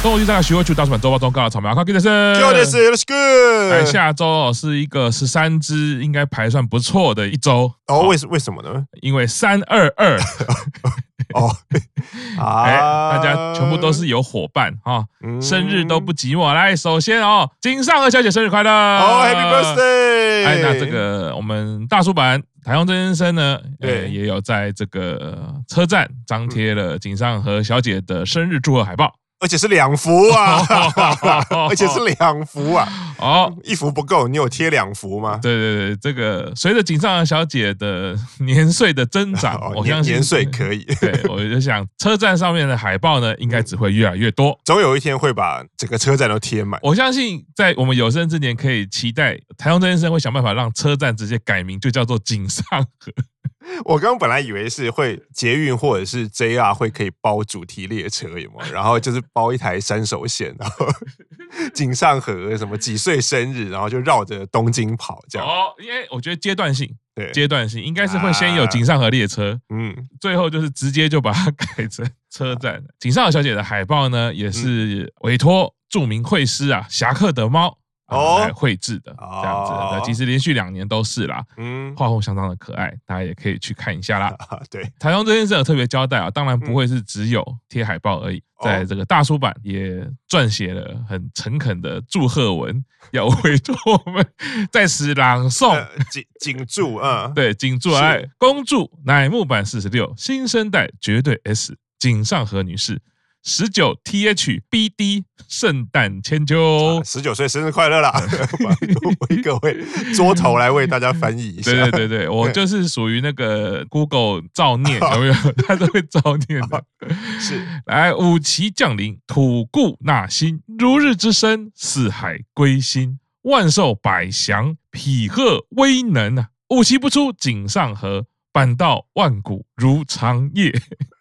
周一大家徐汇区大叔版周报中告的草莓阿卡给的是，Let's good。哎，下周是一个十三支，应该排算不错的一周哦。为为什么呢？因为三二二哦，哎，大家全部都是有伙伴哈，生日都不寂寞。来，首先哦，井上和小姐生日快乐哦，Happy Birthday！哎，那这个我们大叔版台中真先生呢，对，也有在这个车站张贴了井上和小姐的生日祝贺海报。而且是两幅啊，而且是两幅啊！哦，一幅不够，你有贴两幅吗？对对对，这个随着井上小姐的年岁的增长，我相信年岁可以。对，我就想车站上面的海报呢，应该只会越来越多，总有一天会把整个车站都贴满。我相信在我们有生之年，可以期待台中这先生会想办法让车站直接改名，就叫做井上和。我刚刚本来以为是会捷运或者是 JR 会可以包主题列车，有没有？然后就是包一台山手线，然后 井上和什么几岁生日，然后就绕着东京跑这样。哦，因为我觉得阶段性，对，阶段性应该是会先有井上和列车，嗯，最后就是直接就把它 改成车站。井上和小姐的海报呢，也是委托著名绘师啊，侠客的猫。哦，来绘制的这样子，那其实连续两年都是啦，嗯，画风相当的可爱，大家也可以去看一下啦。对，台中这件事有特别交代啊，当然不会是只有贴海报而已，在这个大叔版也撰写了很诚恳的祝贺文，要委托我们在此朗诵，谨谨祝啊，对，谨祝来恭祝乃木坂四十六新生代绝对 S 井上和女士。十九 THBD 圣诞千秋，十九岁生日快乐啦！为各位桌头来为大家翻译一下。对对对对，我就是属于那个 Google 照念 有没有？他都会造念的。是，来五旗降临，吐故纳新，如日之升，四海归心，万寿百祥，匹贺威能啊！五旗不出井上河，板道万古如长夜。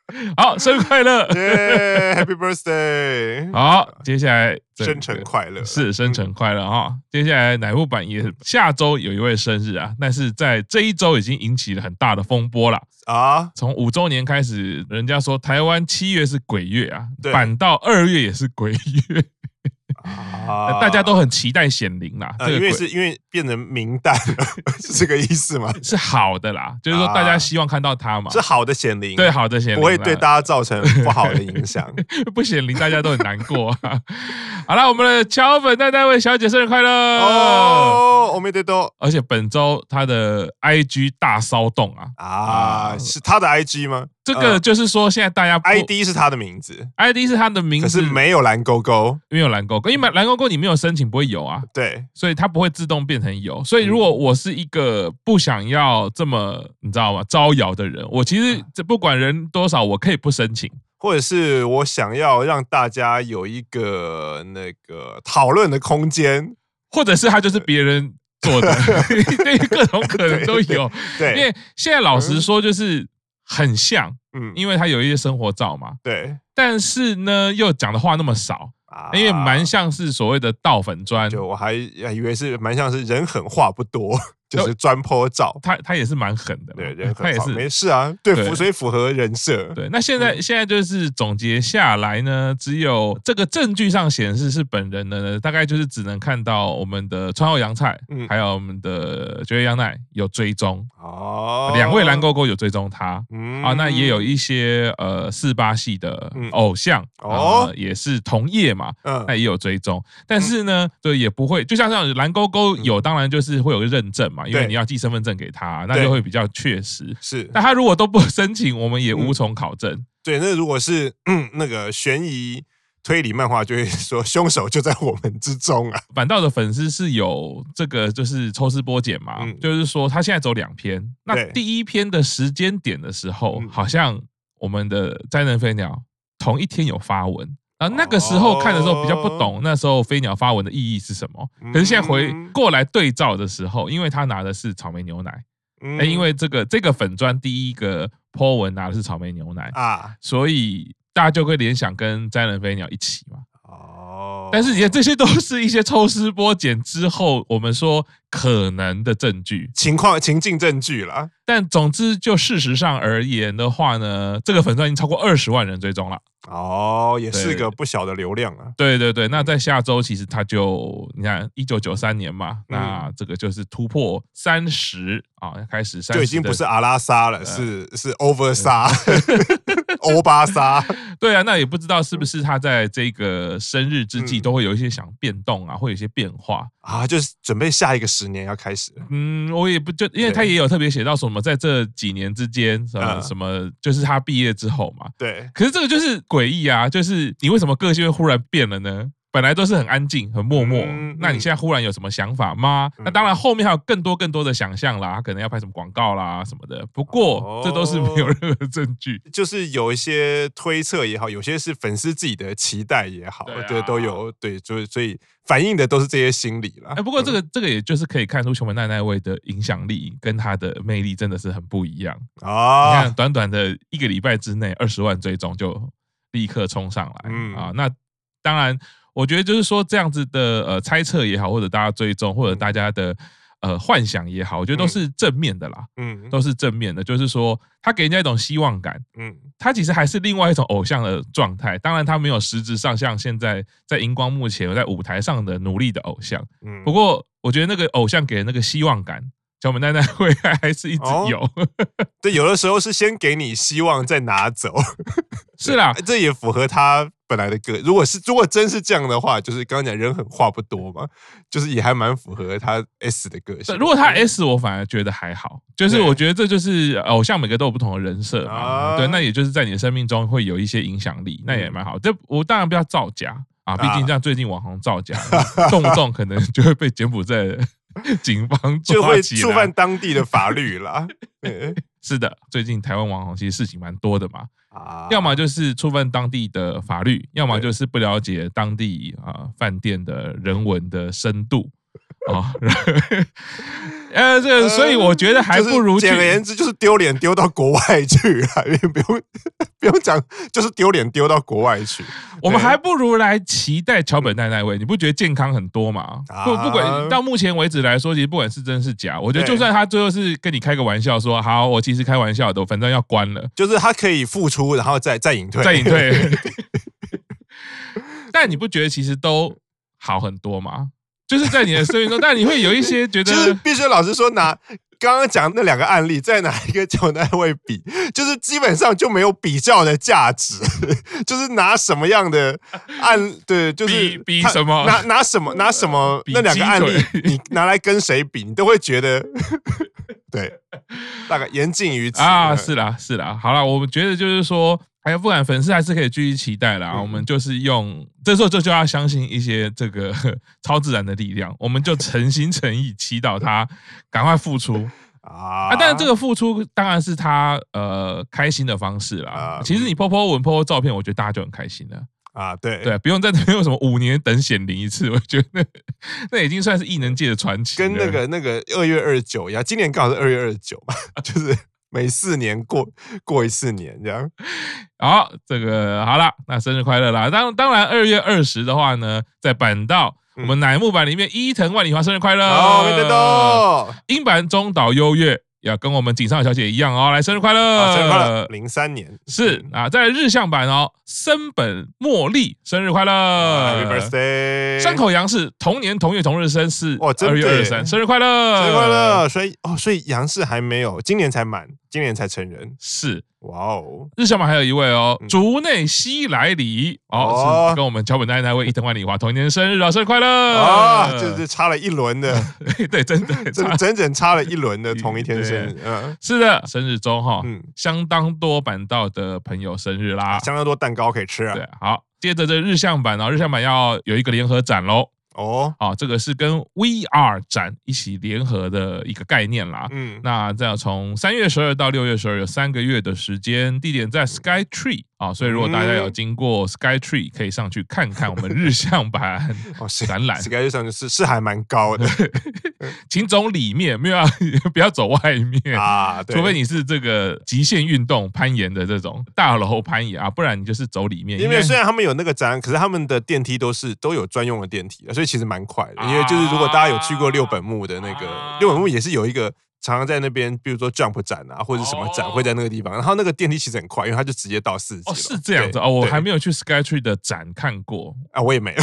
好，生日快乐，yeah，Happy Birthday！好，接下来生辰快乐，是生辰快乐哈。接下来奶木坂也下周有一位生日啊，但是在这一周已经引起了很大的风波了啊。从五周年开始，人家说台湾七月是鬼月啊，反到二月也是鬼月。啊！大家都很期待显灵啦，因为是因为变成明旦了，是这个意思吗？是好的啦，就是说大家希望看到他嘛，是好的显灵，对，好的显灵，不会对大家造成不好的影响，不显灵大家都很难过。好了，我们的桥本奈奈未小姐生日快乐哦！我没得多，而且本周她的 IG 大骚动啊啊，是她的 IG 吗？这个就是说，现在大家 ID 是他的名字，ID 是他的名字，可是没有蓝勾勾，没有蓝勾勾，因为蓝勾勾你没有申请不会有啊，对，所以它不会自动变成有。所以如果我是一个不想要这么你知道吗招摇的人，我其实这不管人多少，我可以不申请，或者是我想要让大家有一个那个讨论的空间，或者是他就是别人做的，对，各种可能都有。对，因为现在老实说就是。很像，嗯，因为他有一些生活照嘛，对，但是呢，又讲的话那么少，啊，因为蛮像是所谓的倒粉砖，就我还以为是蛮像是人狠话不多。就是专 po 照，他他也是蛮狠的，对，他也是没事啊，对，符所以符合人设。对，那现在现在就是总结下来呢，只有这个证据上显示是本人的呢，大概就是只能看到我们的川后阳菜，嗯，还有我们的绝月央奈有追踪哦，两位蓝勾勾有追踪他，嗯。啊，那也有一些呃四八系的偶像哦，也是同业嘛，嗯，那也有追踪，但是呢，对，也不会，就像这样蓝勾勾有，当然就是会有个认证。因为你要寄身份证给他，那就会比较确实。是，那他如果都不 申请，我们也无从考证。对，那如果是嗯那个悬疑推理漫画，就会说凶手就在我们之中啊。反倒的粉丝是有这个，就是抽丝剥茧嘛，就是说他现在走两篇。那第一篇的时间点的时候，好像我们的灾难飞鸟同一天有发文。啊，那个时候看的时候比较不懂，那时候飞鸟发文的意义是什么？可是现在回过来对照的时候，因为他拿的是草莓牛奶，因为这个这个粉砖第一个 po 文拿的是草莓牛奶啊，所以大家就会联想跟摘人飞鸟一起嘛。哦，但是也这些都是一些抽丝剥茧之后，我们说可能的证据、情况、情境证据啦。但总之，就事实上而言的话呢，这个粉钻已经超过二十万人追踪了。哦，也是个不小的流量啊。对对对，那在下周其实它就你看，一九九三年嘛，那这个就是突破三十啊，开始三十就已经不是阿拉莎了，是是 over 沙，欧巴沙。对啊，那也不知道是不是他在这个生日之际都会有一些想变动啊，会有一些变化啊，就是准备下一个十年要开始。嗯，我也不就因为他也有特别写到什么，在这几年之间什么什么，就是他毕业之后嘛。对，可是这个就是。诡异啊，就是你为什么个性会忽然变了呢？本来都是很安静、很默默，嗯嗯、那你现在忽然有什么想法吗？嗯、那当然，后面还有更多更多的想象啦，他可能要拍什么广告啦什么的。不过、哦、这都是没有任何证据，就是有一些推测也好，有些是粉丝自己的期待也好，对，啊、都有对，就是所以反映的都是这些心理啦。哎，不过这个、嗯、这个也就是可以看出熊本奈奈未的影响力跟他的魅力真的是很不一样啊！你看，短短的一个礼拜之内，二十万追踪就。立刻冲上来，嗯啊，那当然，我觉得就是说这样子的呃猜测也好，或者大家追踪，或者大家的呃幻想也好，我觉得都是正面的啦，嗯，都是正面的，就是说他给人家一种希望感，嗯，他其实还是另外一种偶像的状态，当然他没有实质上像现在在荧光幕前在舞台上的努力的偶像，嗯，不过我觉得那个偶像给人那个希望感。琼本奈奈未还是一直有、哦，对，有的时候是先给你希望再拿走，是啦，这也符合他本来的个。如果是如果真是这样的话，就是刚刚讲人很话不多嘛，就是也还蛮符合他 S 的个性。如果他 S，我反而觉得还好，就是我觉得这就是偶像每个都有不同的人设嘛，对，那也就是在你的生命中会有一些影响力，那也蛮好。这我当然不要造假啊，毕竟像最近网红造假，动不动可能就会被柬埔寨。警方就会触犯当地的法律啦。是的，最近台湾网红其实事情蛮多的嘛。啊，要么就是触犯当地的法律，要么就是不了解当地啊饭店的人文的深度啊。呃，这个，所以我觉得还不如简而言之，就是丢脸丢到国外去了，不用不用讲，就是丢脸丢到国外去。我们还不如来期待桥本奈奈位，你不觉得健康很多吗？不，不管到目前为止来说，其实不管是真是假，我觉得就算他最后是跟你开个玩笑说好，我其实开玩笑的，我反正要关了，就是他可以复出，然后再再隐退，再隐退。但你不觉得其实都好很多吗？就是在你的生命中，但你会有一些觉得，就是必须老实说，拿刚刚讲那两个案例，再拿一个桥本奈奈未比，就是基本上就没有比较的价值。就是拿什么样的案，对，就是比比什么，拿拿什么拿什么那两个案例，你拿来跟谁比，你都会觉得，对，大概言尽于此啊。是啦，是啦，好啦，我们觉得就是说。还有不管粉丝还是可以继续期待啦，嗯、我们就是用这时候这就要相信一些这个 超自然的力量，我们就诚心诚意祈祷他赶快复出 啊！啊，但是这个复出当然是他呃开心的方式啦。啊、其实你 po po 文 po po 照片，我觉得大家就很开心了啊。对对，不用在这边有什么五年等显灵一次，我觉得那，那已经算是异能界的传奇。跟那个那个二月二十九一样，今年刚好是二月二十九嘛，就是。每四年过过一次年这样，好，这个好了，那生日快乐啦！当当然，二月二十的话呢，在板道我们乃木坂里面，伊藤万里华生日快乐！哦，没得到。英版中岛优月。要跟我们井上小姐一样哦，来生日快乐！生日快乐！零三年是啊，在日向版哦，森本茉莉生日快乐！Happy birthday！山口洋是同年同月同日生，是二月二十三，生日快乐！生日快乐！所以哦，所以洋氏还没有，今年才满，今年才成人，是。哇哦！日向版还有一位哦，竹内希来里哦，是跟我们桥本奈奈未伊藤万里华 同一年生日啊，生日快乐啊！就是差了一轮的，对，真的，整整整差了一轮的同一天生日，嗯，是的，生日中哈，嗯，相当多板道的朋友生日啦，相当多蛋糕可以吃啊。对，好，接着这日向坂哦，日向版要有一个联合展喽。哦，啊，这个是跟 VR 展一起联合的一个概念啦。嗯，那这样从三月十二到六月十二有三个月的时间，地点在 Sky Tree 啊，所以如果大家有经过 Sky Tree，可以上去看看我们日向版 展览。Sky Tree 上去是是还蛮高的，请走里面，没有要 不要走外面啊？除非你是这个极限运动攀岩的这种大楼攀岩啊，不然你就是走里面。因为虽然他们有那个展，可是他们的电梯都是都有专用的电梯，所以其实蛮快的。因为就是如果大家有去过六本木的那个六本木，也是有一个。常常在那边，比如说 Jump 展啊，或者什么展会在那个地方，然后那个电梯其实很快，因为它就直接到四级。哦，是这样子哦，我还没有去 Skytree 的展看过啊，我也没有。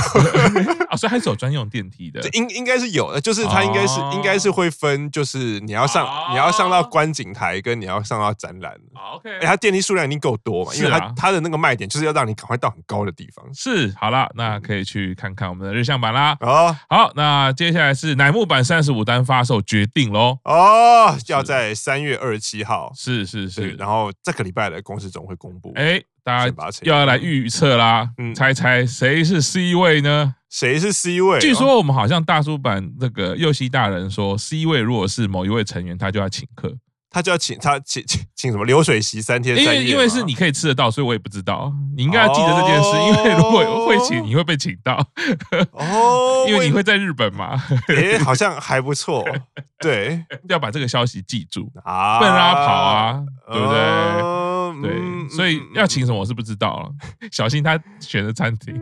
啊，所以还是有专用电梯的，应应该是有的，就是它应该是应该是会分，就是你要上你要上到观景台，跟你要上到展览。OK，哎，它电梯数量已经够多嘛，因为它它的那个卖点就是要让你赶快到很高的地方。是，好了，那可以去看看我们的日向版啦。哦，好，那接下来是乃木坂三十五单发售决定喽。哦，要在。三月二十七号，是是是，然后这个礼拜的公司总会公布。哎，大家又要来预测啦，嗯，猜猜谁是 C 位呢？谁是 C 位？据说我们好像大叔版那个右西大人说，C 位如果是某一位成员，他就要请客。他就要请他请请请什么流水席三天三夜，因为因为是你可以吃得到，所以我也不知道。你应该要记得这件事，因为如果会请，你会被请到。哦，因为你会在日本嘛。哎，好像还不错。对，要把这个消息记住啊，不能让他跑啊，对不对？对，所以要请什么我是不知道了，小心他选的餐厅。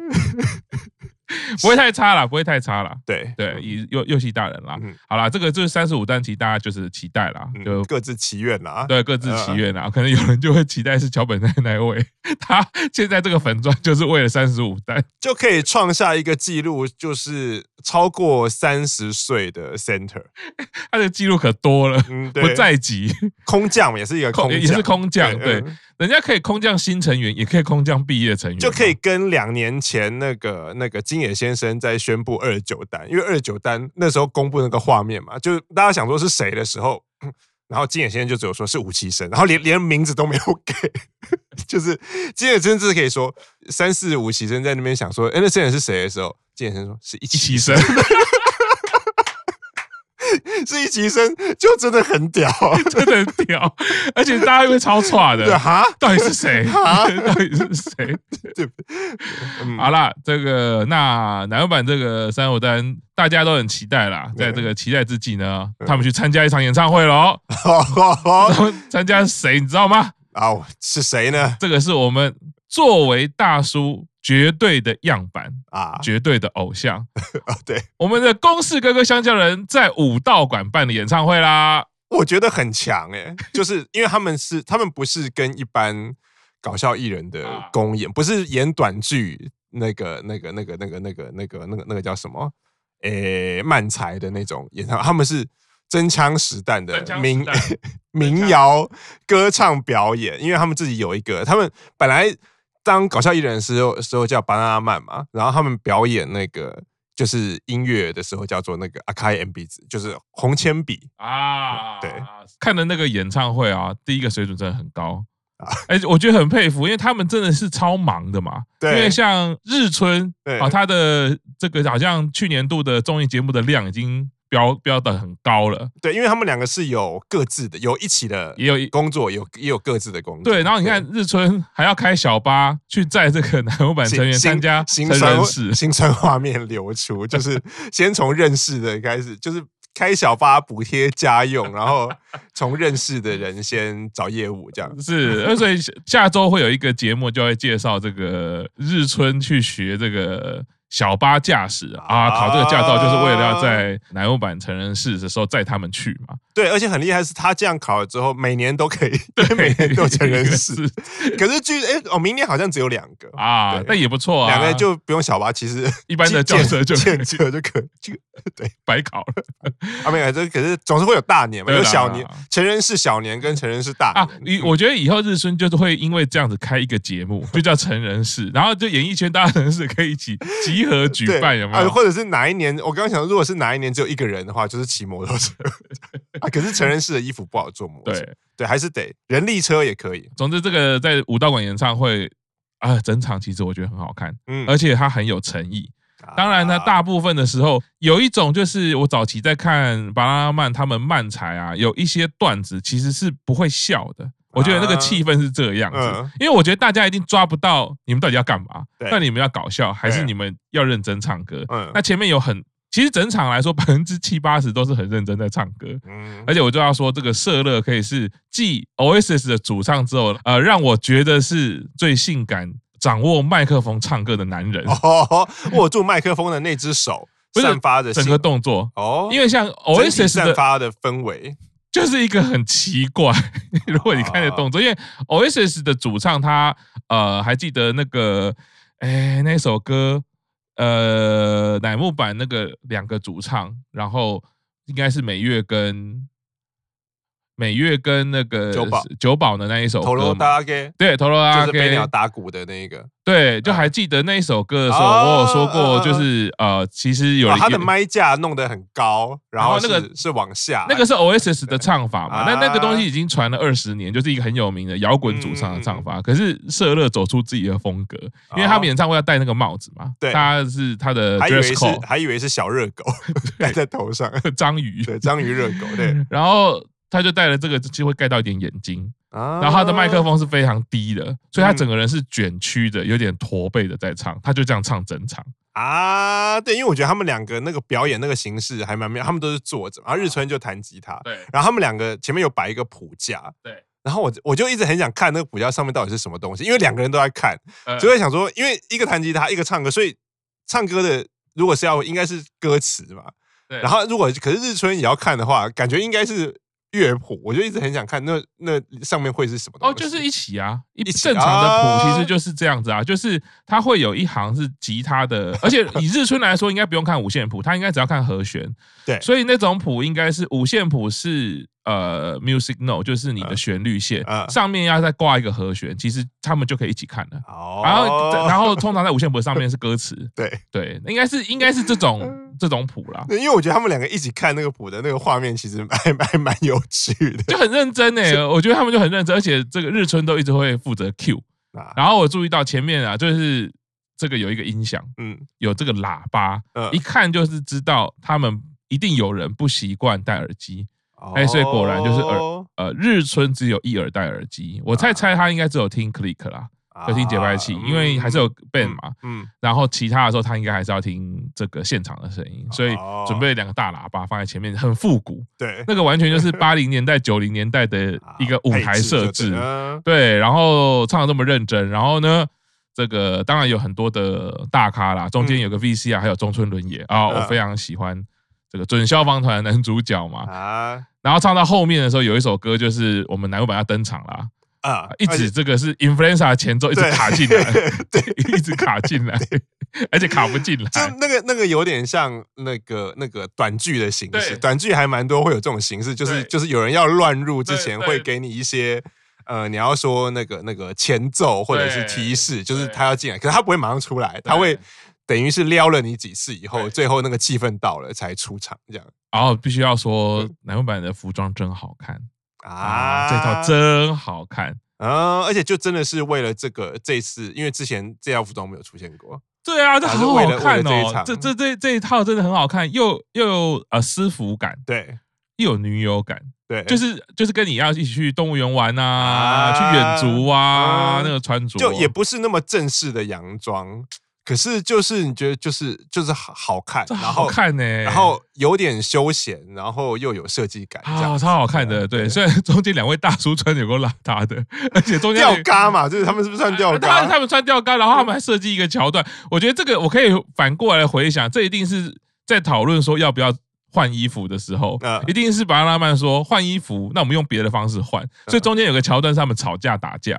不会太差了，不会太差了。对对，以右右西大人啦。好啦，这个就是三十五单，其实大家就是期待啦，就各自祈愿啦。对，各自祈愿啦。可能有人就会期待是桥本奈奈位，他现在这个粉钻就是为了三十五单，就可以创下一个记录，就是超过三十岁的 center。他的记录可多了，不在籍。空降也是一个空，也是空降。对，人家可以空降新成员，也可以空降毕业成员，就可以跟两年前那个那个金野先生在宣布二十九单，因为二十九单那时候公布那个画面嘛，就大家想说是谁的时候，然后金野先生就只有说是武崎生，然后连连名字都没有给，就是金野真是可以说三四武崎生在那边想说，哎，那这人是谁的时候，金野先生说是一期生。是一级生就真的很屌，真的很屌，而且大家会超错的。哈，到底是谁？哈，到底是谁？对，好啦，这个那乃木坂这个三五单大家都很期待啦。在这个期待之际呢，他们去参加一场演唱会喽。参加谁？你知道吗？哦，是谁呢？这个是我们作为大叔。绝对的样板啊，绝对的偶像。啊！对，我们的公式哥哥香蕉人在武道馆办的演唱会啦，我觉得很强哎，就是因为他们是 他们不是跟一般搞笑艺人的公演，不是演短剧那个那个那个那个那个那个那个那个叫什么？诶漫才的那种演唱，他们是真枪实弹的民 民谣歌唱表演，因为他们自己有一个，他们本来。当搞笑艺人的时候，时候叫巴拿曼嘛，然后他们表演那个就是音乐的时候叫做那个阿卡伊 M B 子，就是红铅笔啊。对，看的那个演唱会啊，第一个水准真的很高啊，哎，我觉得很佩服，因为他们真的是超忙的嘛。对，因为像日村啊，他的这个好像去年度的综艺节目的量已经。标标的很高了，对，因为他们两个是有各自的，有一起的，也有工作，有也有各自的工作。对，然后你看日春还要开小巴去载这个乃木坂成员参加成人式，新春画面流出，就是先从认识的开始，就是开小巴补贴家用，然后从认识的人先找业务这样。是，所以下周会有一个节目就会介绍这个日春去学这个。小巴驾驶啊，考这个驾照就是为了要在南欧版成人式的时候载他们去嘛。对，而且很厉害是，他这样考了之后，每年都可以，对，每年都成人式。可是据哎哦，明年好像只有两个啊，那也不错啊，两个就不用小巴，其实 一般的轿车就轿车就可就对，白考了。啊，没有，这可是总是会有大年嘛，有小年，成人式小年跟成人式大年。啊，你我觉得以后日村就是会因为这样子开一个节目，就叫成人式，然后就演艺圈大家成人式可以一起集合举办，有没有？或者是哪一年？我刚刚想，如果是哪一年只有一个人的话，就是骑摩托车。啊，可是成人式的衣服不好做模。对对，还是得人力车也可以。总之，这个在武道馆演唱会啊，整场其实我觉得很好看，嗯，而且它很有诚意。当然呢，大部分的时候有一种就是我早期在看巴拉曼他们漫才啊，有一些段子其实是不会笑的我觉得那个气氛是这个样子，因为我觉得大家一定抓不到你们到底要干嘛，那你们要搞笑还是你们要认真唱歌？那前面有很。其实整场来说，百分之七八十都是很认真在唱歌，嗯，而且我就要说，这个社乐可以是继 Oasis 的主唱之后，呃，让我觉得是最性感、掌握麦克风唱歌的男人。哦，握住麦克风的那只手，散发的整个动作哦，因为像 Oasis 散发的氛围，就是一个很奇怪。如果你看的动作，因为 Oasis 的主唱他呃，还记得那个哎那首歌。呃，乃木坂那个两个主唱，然后应该是美月跟。美月跟那个九保。九保的那一首歌，对，头罗阿给飞鸟打鼓的那一个，对，就还记得那一首歌的时候，我有说过，就是呃，其实有他的麦架弄得很高，然后那个是往下，那个是 Oasis 的唱法嘛，那那个东西已经传了二十年，就是一个很有名的摇滚主唱的唱法。可是社乐走出自己的风格，因为他们演唱会要戴那个帽子嘛，对，他是他的，还以为是还以为是小热狗 戴在头上，章鱼，对，章鱼热狗，对，然后。他就戴了这个，就会盖到一点眼睛，然后他的麦克风是非常低的，所以他整个人是卷曲的，有点驼背的在唱，他就这样唱整场。啊。对，因为我觉得他们两个那个表演那个形式还蛮妙，他们都是坐着，然后日村就弹吉他，对，然后他们两个前面有摆一个谱架，对，然后我我就一直很想看那个谱架上面到底是什么东西，因为两个人都在看，就会想说，因为一个弹吉他，一个唱歌，所以唱歌的如果是要应该是歌词嘛，对，然后如果可是日村也要看的话，感觉应该是。乐谱，我就一直很想看那那上面会是什么东西。哦，就是一起啊，一正常的谱其实就是这样子啊，就是它会有一行是吉他的，而且以日春来说，应该不用看五线谱，他应该只要看和弦。对，所以那种谱应该是五线谱是。呃，music note 就是你的旋律线，上面要再挂一个和弦，其实他们就可以一起看了。哦然后，然后通常在五线谱上面是歌词。对对，应该是应该是这种这种谱啦。因为我觉得他们两个一起看那个谱的那个画面，其实还蛮蛮有趣的，就很认真诶。我觉得他们就很认真，而且这个日春都一直会负责 Q。然后我注意到前面啊，就是这个有一个音响，嗯，有这个喇叭，一看就是知道他们一定有人不习惯戴耳机。哎，所以果然就是耳呃，日村只有一耳戴耳机，我猜猜他应该只有听 click 啦，就听节拍器，因为还是有 band 嘛，嗯，然后其他的时候他应该还是要听这个现场的声音，所以准备两个大喇叭放在前面，很复古，对，那个完全就是八零年代九零年代的 一个舞台设置，对，然后唱的这么认真，然后呢，这个当然有很多的大咖啦，中间有个 VC 啊，还有中村伦也啊，我非常喜欢这个准消防团男主角嘛，啊。然后唱到后面的时候，有一首歌就是我们乃木坂要登场了啊！一直这个是 Influenza 前奏 一直卡进来，对，一直卡进来，而且卡不进来。就那个那个有点像那个那个短剧的形式，短剧还蛮多会有这种形式，就是就是有人要乱入之前会给你一些呃，你要说那个那个前奏或者是提示，就是他要进来，可是他不会马上出来，他会等于是撩了你几次以后，最后那个气氛到了才出场这样。然后必须要说，乃木坂的服装真好看啊！这套真好看啊！而且就真的是为了这个这次，因为之前这套服装没有出现过。对啊，这很好看哦！这这这这一套真的很好看，又又有呃私服感，对，又有女友感，对，就是就是跟你要一起去动物园玩啊，去远足啊，那个穿着就也不是那么正式的洋装。可是就是你觉得就是就是好好看，然后好看呢，然后有点休闲，然后又有设计感，啊，超好看的。对，虽然中间两位大叔穿有够邋遢的，而且中间吊嘎嘛，就是他们是不是穿吊嘎？他们穿吊嘎，然后他们还设计一个桥段。我觉得这个我可以反过来回想，这一定是在讨论说要不要。换衣服的时候，一定是巴拉曼说换衣服，那我们用别的方式换。所以中间有个桥段是他们吵架打架，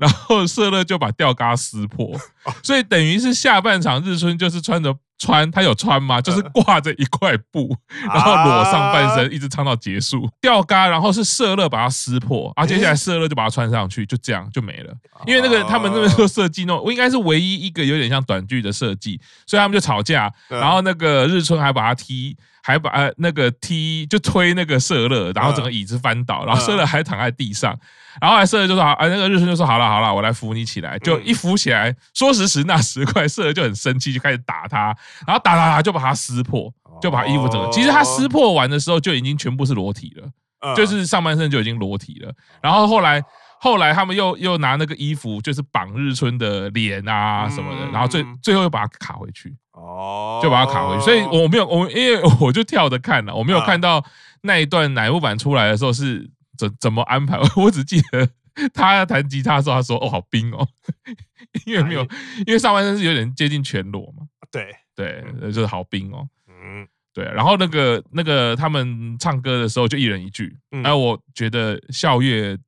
然后社乐就把吊嘎撕破，所以等于是下半场日春就是穿着穿，他有穿吗？就是挂着一块布，然后裸上半身一直唱到结束。吊嘎，然后是社乐把它撕破，啊，接下来社乐就把它穿上去，就这样就没了。因为那个他们那边说设计弄，我应该是唯一一个有点像短剧的设计，所以他们就吵架，然后那个日春还把他踢。还把呃那个踢就推那个社乐，然后整个椅子翻倒，然后社乐还躺在地上，然后还社乐就说好，哎，那个日村就说好了好了，我来扶你起来，就一扶起来，说时迟那时快，社乐就很生气，就开始打他，然后打打打就把他撕破，就把他衣服整个，其实他撕破完的时候就已经全部是裸体了，就是上半身就已经裸体了，然后后来后来他们又又拿那个衣服，就是绑日村的脸啊什么的，然后最最后又把它卡回去，哦，就把它卡回去。所以我没有我因为我就跳着看了，我没有看到那一段乃木坂出来的时候是怎怎么安排。我只记得他弹吉他的时候，他说：“哦，好冰哦。”因为没有，因为上半身是有点接近全裸嘛。对对，就是好冰哦。嗯，对。然后那个那个他们唱歌的时候就一人一句，哎，我觉得笑月。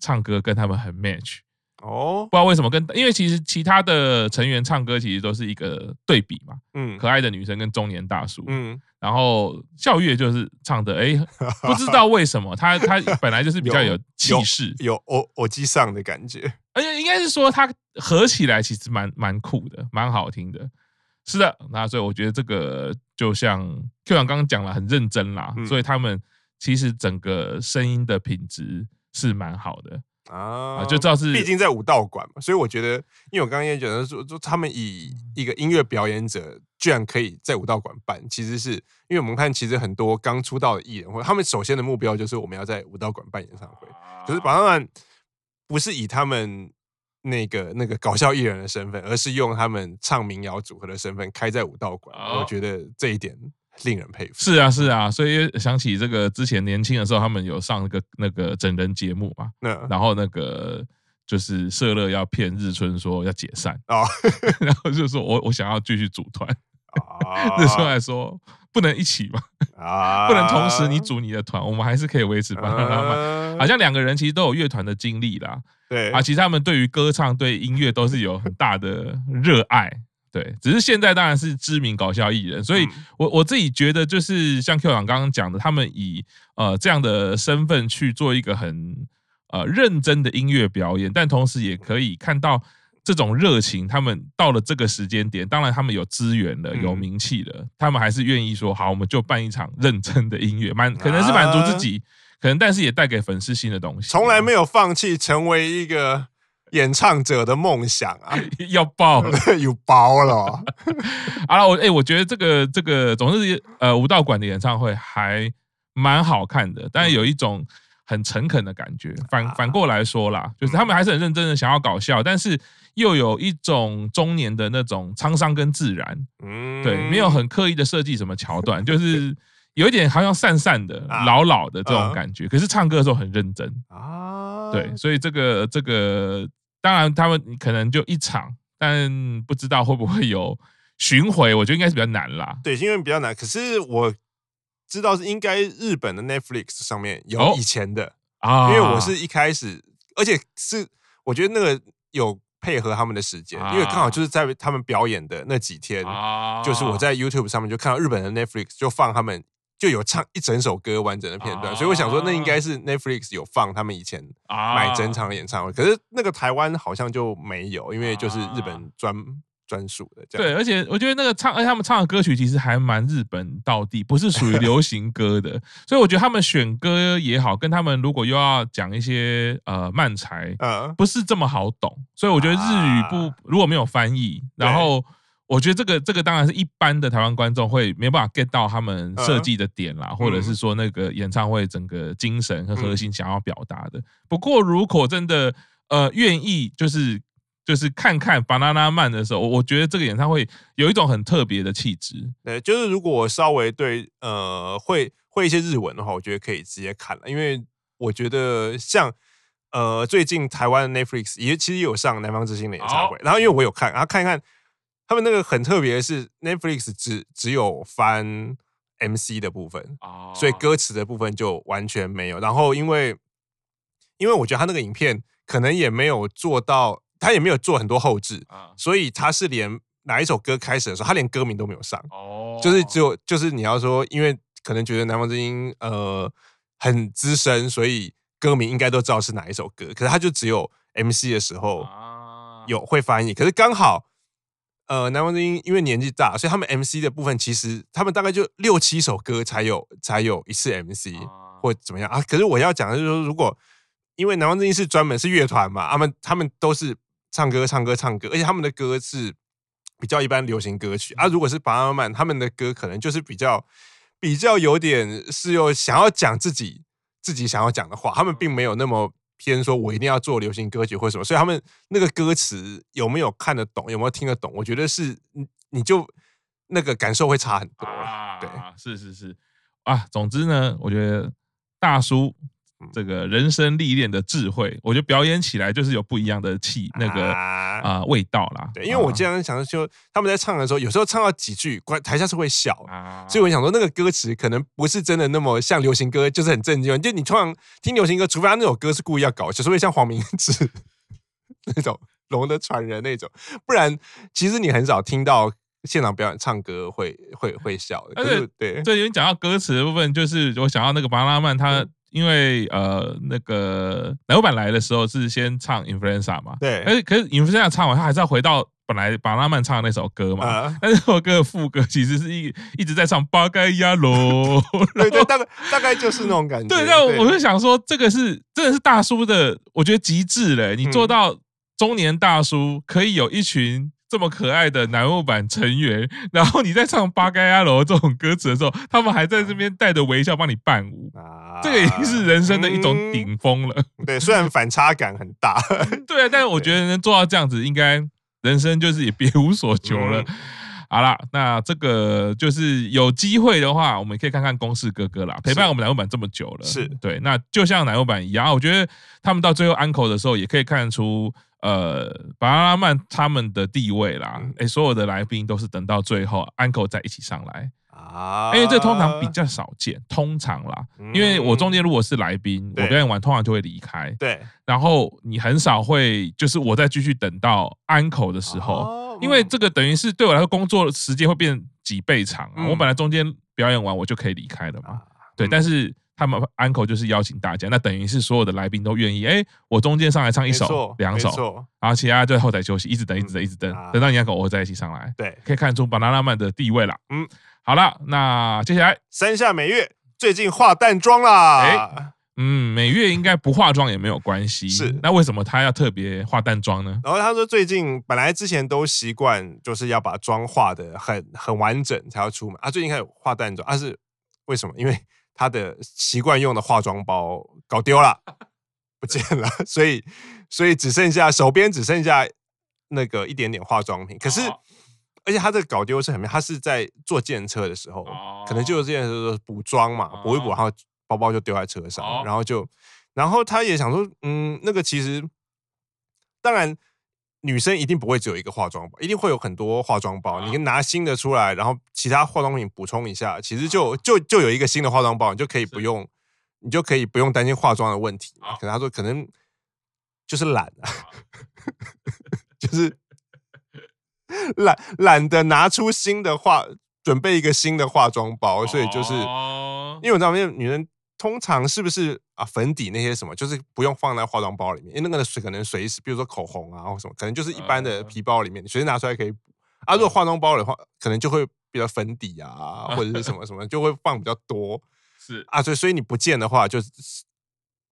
唱歌跟他们很 match 哦，不知道为什么跟，因为其实其他的成员唱歌其实都是一个对比嘛，嗯，可爱的女生跟中年大叔，嗯，然后笑月就是唱的，哎，不知道为什么他他本来就是比较有气势，有偶偶机上的感觉，而且应该是说他合起来其实蛮蛮酷的，蛮好听的，是的，那所以我觉得这个就像 Q 长刚刚讲了很认真啦，所以他们其实整个声音的品质。是蛮好的啊，就知道是，毕竟在武道馆嘛，所以我觉得，因为我刚刚也觉得说，说他们以一个音乐表演者居然可以在武道馆办，其实是因为我们看，其实很多刚出道的艺人，或他们首先的目标就是我们要在武道馆办演唱会，可是宝藏男不是以他们那个那个搞笑艺人的身份，而是用他们唱民谣组合的身份开在武道馆，我觉得这一点。令人佩服。是啊，是啊，所以想起这个之前年轻的时候，他们有上那个那个整人节目嘛，然后那个就是社乐要骗日春说要解散。啊，然后就说我我想要继续组团，日村还说不能一起嘛，啊，不能同时你组你的团，我们还是可以维持吧。好像两个人其实都有乐团的经历啦，对。啊，其实他们对于歌唱、对音乐都是有很大的热爱。对，只是现在当然是知名搞笑艺人，所以我我自己觉得就是像 Q 长刚刚讲的，他们以呃这样的身份去做一个很呃认真的音乐表演，但同时也可以看到这种热情。他们到了这个时间点，当然他们有资源了，有名气了，他们还是愿意说好，我们就办一场认真的音乐，满可能是满足自己，可能但是也带给粉丝新的东西，从来没有放弃成为一个。演唱者的梦想啊，要爆了，有爆了。好了，我哎，我觉得这个这个总是呃武道馆的演唱会还蛮好看的，但是有一种很诚恳的感觉。反反过来说啦，就是他们还是很认真的想要搞笑，但是又有一种中年的那种沧桑跟自然。嗯，对，没有很刻意的设计什么桥段，就是有一点好像散散的、老老的这种感觉。可是唱歌的时候很认真啊，对，所以这个这个。当然，他们可能就一场，但不知道会不会有巡回。我觉得应该是比较难啦。对，因为比较难。可是我知道是应该日本的 Netflix 上面有以前的啊，因为我是一开始，而且是我觉得那个有配合他们的时间，因为刚好就是在他们表演的那几天，就是我在 YouTube 上面就看到日本的 Netflix 就放他们。就有唱一整首歌完整的片段，啊、所以我想说，那应该是 Netflix 有放他们以前买整场演唱会，可是那个台湾好像就没有，因为就是日本专专属的这样。对，而且我觉得那个唱，而且他们唱的歌曲其实还蛮日本道地，不是属于流行歌的，所以我觉得他们选歌也好，跟他们如果又要讲一些呃漫才，不是这么好懂，所以我觉得日语不如果没有翻译，然后。我觉得这个这个当然是一般的台湾观众会没办法 get 到他们设计的点啦，或者是说那个演唱会整个精神和核心想要表达的。不过如果真的呃愿意就是就是看看 Banana Man 的时候，我觉得这个演唱会有一种很特别的气质。对，就是如果我稍微对呃会会一些日文的话，我觉得可以直接看了，因为我觉得像呃最近台湾 Netflix 也其实有上南方之星的演唱会，然后因为我有看，然后看一看。他们那个很特别的是，Netflix 只只有翻 MC 的部分，所以歌词的部分就完全没有。然后因为因为我觉得他那个影片可能也没有做到，他也没有做很多后置，所以他是连哪一首歌开始的时候，他连歌名都没有上。哦，就是只有就是你要说，因为可能觉得南方之音呃很资深，所以歌名应该都知道是哪一首歌，可是他就只有 MC 的时候有会翻译，可是刚好。呃，南方之音因为年纪大，所以他们 MC 的部分其实他们大概就六七首歌才有才有一次 MC 或怎么样啊。可是我要讲的就是说，如果因为南方之音是专门是乐团嘛，他们他们都是唱歌唱歌唱歌，而且他们的歌是比较一般流行歌曲啊。如果是 Banana Man，他们的歌可能就是比较比较有点是有想要讲自己自己想要讲的话，他们并没有那么。先说我一定要做流行歌曲或什么，所以他们那个歌词有没有看得懂，有没有听得懂，我觉得是你你就那个感受会差很多。啊、对，是是是啊，总之呢，我觉得大叔。这个人生历练的智慧，我觉得表演起来就是有不一样的气，那个啊、呃、味道啦。对，因为我经常想说，他们在唱的时候，有时候唱到几句，台下是会笑，所以我想说，那个歌词可能不是真的那么像流行歌，就是很正经。就你通常听流行歌，除非他那首歌是故意要搞笑，除非像黄明志那种《龙的传人》那种，不然其实你很少听到现场表演唱歌会会会笑的。可是对，对，因为讲到歌词的部分，就是我想到那个巴拉曼他。因为呃，那个乃木坂来的时候是先唱 Influenza 嘛，对，而可是 Influenza 唱完，他还是要回到本来巴拉曼唱的那首歌嘛，啊、但是这首歌的副歌其实是一一直在唱八嘎呀罗，对对，大概大概就是那种感觉。对，那我就想说，这个是真的是大叔的，我觉得极致嘞，你做到中年大叔可以有一群。这么可爱的男木板成员，然后你在唱《八嘎呀楼》这种歌词的时候，他们还在这边带着微笑帮你伴舞，啊、这个已经是人生的一种顶峰了。嗯、对，虽然反差感很大，对啊，但是我觉得能做到这样子，应该人生就是也别无所求了。嗯、好了，那这个就是有机会的话，我们可以看看公式哥哥啦，陪伴我们奶油版这么久了，是对。那就像奶油版一样，我觉得他们到最后安口的时候，也可以看出。呃，巴拉曼他们的地位啦，哎、欸，所有的来宾都是等到最后安口再一起上来啊，因为这通常比较少见，通常啦，因为我中间如果是来宾，我表演完通常就会离开，对，然后你很少会就是我再继续等到安口的时候，因为这个等于是对我来说工作时间会变几倍长啊，我本来中间表演完我就可以离开了嘛，对，但是。他们安口就是邀请大家，那等于是所有的来宾都愿意。哎，我中间上来唱一首、两首，然后其他就在后台休息，一直等，一直等，一直等，等到你安口我再一起上来。对，可以看出巴拿曼的地位了。嗯，好了，那接下来山下美月最近化淡妆啦。哎，嗯，美月应该不化妆也没有关系。是，那为什么她要特别化淡妆呢？然后她说，最近本来之前都习惯就是要把妆化的很很完整才要出门，啊，最近开始化淡妆，啊是为什么？因为她的习惯用的化妆包搞丢了，不见了，所以所以只剩下手边只剩下那个一点点化妆品。可是，而且他这个搞丢是很，他是在坐计程车的时候，可能就是这件事补妆嘛，补一补，然后包包就丢在车上，然后就，然后他也想说，嗯，那个其实，当然。女生一定不会只有一个化妆包，一定会有很多化妆包。你拿新的出来，然后其他化妆品补充一下，其实就就就有一个新的化妆包，你就可以不用，你就可以不用担心化妆的问题。可能他说可能就是懒啊，就是 懒懒得拿出新的化，准备一个新的化妆包，所以就是因为我知道，因为女人。通常是不是啊？粉底那些什么，就是不用放在化妆包里面，因为那个水可能随时，比如说口红啊或什么，可能就是一般的皮包里面，你随时拿出来可以补。啊，如果化妆包的话，可能就会比较粉底啊，或者是什么什么，就会放比较多。是啊，所以所以你不见的话，就是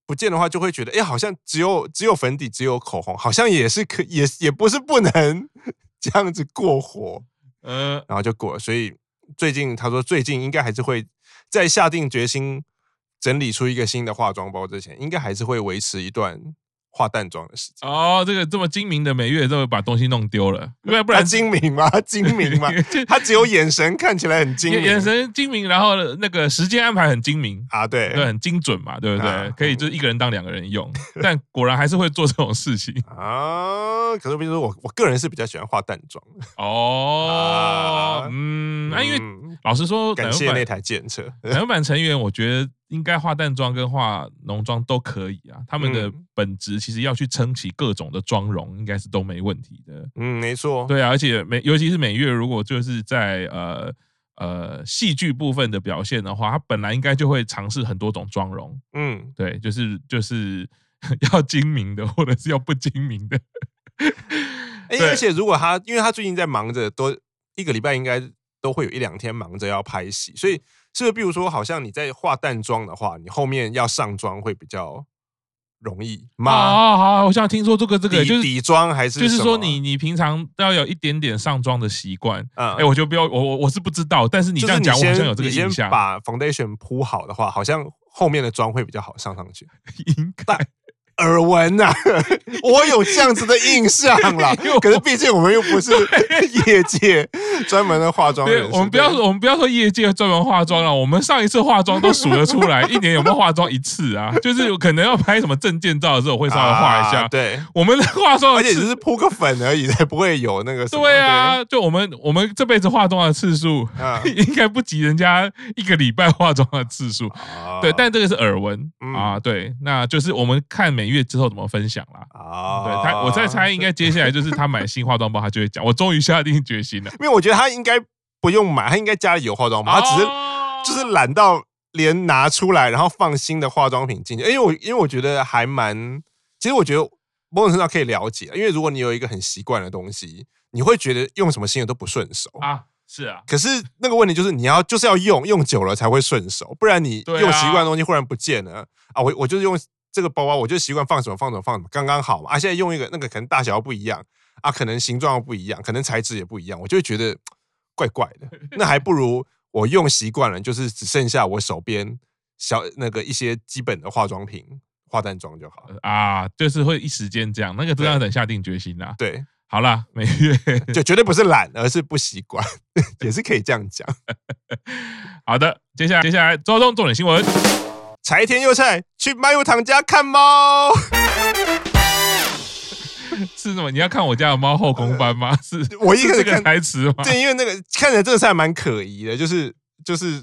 不见的话，就会觉得，哎，好像只有只有粉底，只有口红，好像也是可也也不是不能这样子过火。嗯，然后就过了。所以最近他说，最近应该还是会在下定决心。整理出一个新的化妆包之前，应该还是会维持一段。化淡妆的时间。哦，这个这么精明的美月都会把东西弄丢了，因 为不然精明吗？精明吗？他只有眼神看起来很精明，眼神精明，然后那个时间安排很精明。啊，对，对，很精准嘛，对不对？可以就是一个人当两个人用，但果然还是会做这种事情。啊。可是比如说我，我个人是比较喜欢化淡妆。哦，嗯，那因为老实说，感谢那台检测，乃木坂成员，我觉得。应该化淡妆跟化浓妆都可以啊，他们的本质其实要去撑起各种的妆容，应该是都没问题的。嗯，没错。对啊，而且美，尤其是美月，如果就是在呃呃戏剧部分的表现的话，他本来应该就会尝试很多种妆容。嗯，对，就是 就是要精明的，或者是要不精明的。欸、而且如果他，因为他最近在忙着，都一个礼拜应该都会有一两天忙着要拍戏，所以。是不是，比如说，好像你在化淡妆的话，你后面要上妆会比较容易吗？好好好，我想听说这个这个底就是底妆还是就是说你你平常都要有一点点上妆的习惯。嗯，哎，我就不要我我我是不知道，但是你这样讲，我好像有这个印象。你先把 foundation 铺好的话，好像后面的妆会比较好上上去。应该耳闻呐、啊，我有这样子的印象啦。可是毕竟我们又不是 业界专门的化妆人，我们不要说我们不要说业界专门化妆了，我们上一次化妆都数得出来，一年有没有化妆一次啊？就是有可能要拍什么证件照的时候会稍微化一下。啊、对，我们的化妆而且只是铺个粉而已，才不会有那个。对啊，就我们我们这辈子化妆的次数，啊、应该不及人家一个礼拜化妆的次数。啊、对，但这个是耳闻、嗯、啊。对，那就是我们看每月之后怎么分享啦。啊，对他，我在猜，应该接下来就是他买新化妆包，他就会讲。我终于下定决心了，因为我觉得他应该不用买，他应该家里有化妆包，他只是就是懒到连拿出来，然后放新的化妆品进去。因为我因为我觉得还蛮，其实我觉得某种程度上可以了解，因为如果你有一个很习惯的东西，你会觉得用什么新的都不顺手啊。是啊，可是那个问题就是你要就是要用用久了才会顺手，不然你用习惯的东西忽然不见了啊！我我就是用。这个包包我就习惯放什么放什么放什么，刚刚好嘛。啊，现在用一个那个可能大小不一样啊，可能形状不一样，可能材质也不一样，我就会觉得怪怪的。那还不如我用习惯了，就是只剩下我手边小那个一些基本的化妆品、化淡妆就好了啊。就是会一时间这样，那个真的要等下定决心啦。对，好啦，每月 就绝对不是懒，而是不习惯，也是可以这样讲。好的，接下来接下来周中重点新闻。柴田佑菜去麦柚糖家看猫，是什么？你要看我家的猫后空翻吗？是我一个这个台词吗？对，因为那个看起来真的是还蛮可疑的，就是就是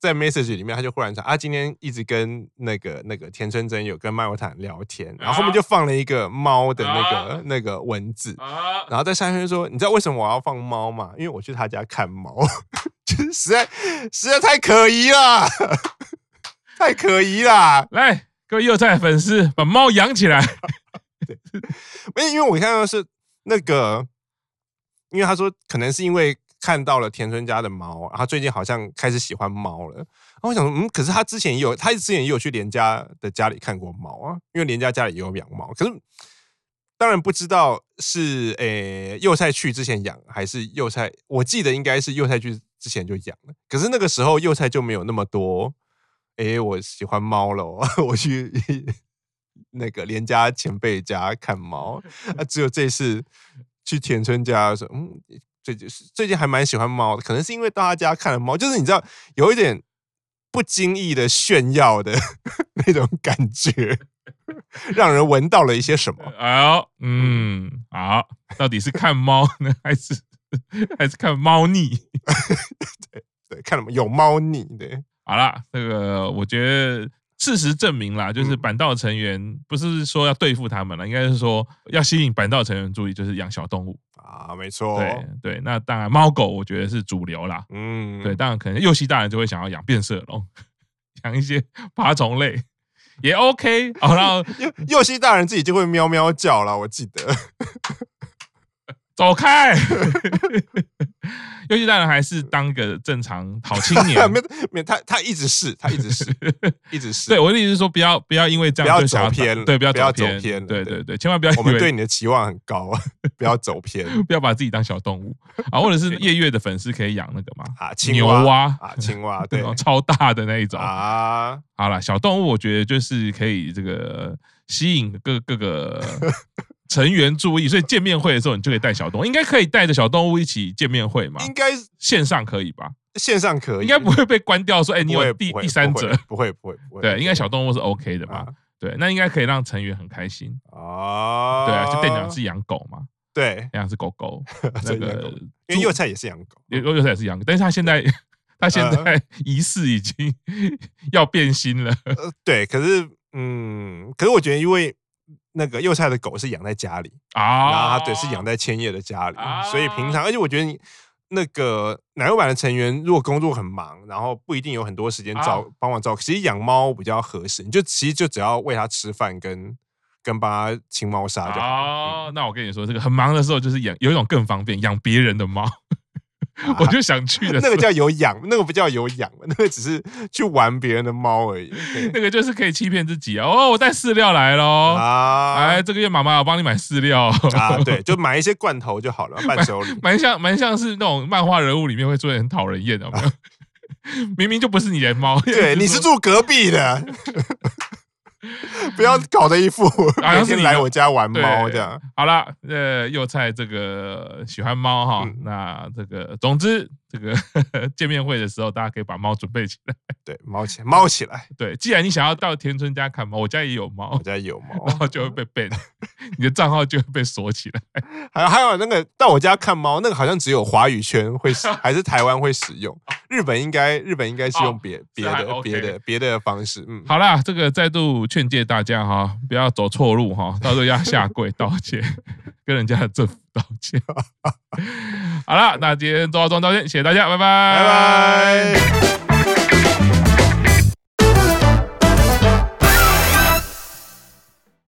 在 message 里面，他就忽然说啊，今天一直跟那个那个田村真有跟麦柚糖聊天，然后后面就放了一个猫的那个、啊、那个文字，啊、然后在下面说，你知道为什么我要放猫吗？因为我去他家看猫，就是实在实在太可疑了。太可疑啦！来，各位幼菜粉丝，把猫养起来。对，因为我看到是那个，因为他说可能是因为看到了田村家的猫，然后最近好像开始喜欢猫了。然后我想说，嗯，可是他之前也有，他之前也有去连家的家里看过猫啊，因为连家家里也有养猫。可是当然不知道是诶、欸、幼菜去之前养，还是幼菜，我记得应该是幼菜去之前就养了。可是那个时候幼菜就没有那么多。哎，我喜欢猫了，我去那个连家前辈家看猫。啊，只有这次去田村家的时候，嗯，最近最近还蛮喜欢猫的，可能是因为到他家看了猫，就是你知道有一点不经意的炫耀的 那种感觉，让人闻到了一些什么。哎呦，嗯，好，到底是看猫呢，还是还是看猫腻？对对，看了有猫腻，对。好啦，这个我觉得事实证明啦，就是板道成员不是说要对付他们了，应该是说要吸引板道成员注意，就是养小动物啊，没错，对对，那当然猫狗我觉得是主流啦，嗯，对，当然可能右西大人就会想要养变色龙，养一些爬虫类也 OK，好，然后右右西大人自己就会喵喵叫了，我记得。走开！尤其大人还是当个正常好青年。没没，他他一直是，他一直是，一直是。对，我的意思是说，不要不要因为这样就走偏，对，不要走偏，对对对，千万不要。我们对你的期望很高，不要走偏，不要把自己当小动物啊，或者是夜月的粉丝可以养那个嘛啊，牛蛙啊，青蛙，对，超大的那一种啊。好了，小动物我觉得就是可以这个吸引各各个。成员注意，所以见面会的时候你就可以带小动物，应该可以带着小动物一起见面会嘛？应该线上可以吧？线上可以，应该不会被关掉。说，哎，你有第第三者，不会不会不会。对，应该小动物是 OK 的嘛？对，那应该可以让成员很开心啊。对啊，就店长是养狗嘛？对，养是狗狗。这个，因为幼菜也是养狗，幼菜也是养狗，但是他现在 他现在疑似已经 要变心了。呃对，可是嗯，可是我觉得因为。那个幼菜的狗是养在家里啊，然后它对是养在千叶的家里，所以平常，而且我觉得你那个奶油版的成员如果工作很忙，然后不一定有很多时间照帮忙照，其实养猫比较合适，你就其实就只要喂它吃饭跟跟帮它清猫砂就好。那我跟你说，这个很忙的时候就是养有一种更方便，养别人的猫。我就想去的，那个叫有养，那个不叫有养，那个只是去玩别人的猫而已。那个就是可以欺骗自己哦，我带饲料来喽啊！哎，这个月妈妈我帮你买饲料啊，对，就买一些罐头就好了，伴手礼。蛮像蛮像是那种漫画人物里面会做的很讨人厌的，明明就不是你的猫，对，你是住隔壁的。不要搞得一副 好像是你来我家玩猫这样。好了，呃，幼菜这个喜欢猫哈，嗯、那这个总之。这个 见面会的时候，大家可以把猫准备起来。对，猫起来，猫起来。对，既然你想要到田村家看猫，我家也有猫，我家也有猫，然后就会被 ban，你的账号就会被锁起来。还有还有那个到我家看猫，那个好像只有华语圈会使，还是台湾会使用？日本应该日本应该是用别别的别的别的方式。嗯，好啦，这个再度劝诫大家哈，不要走错路哈，到时候要下跪道歉，跟人家的政府道歉。好了，那今天做到这先，谢谢大家，拜拜，拜拜。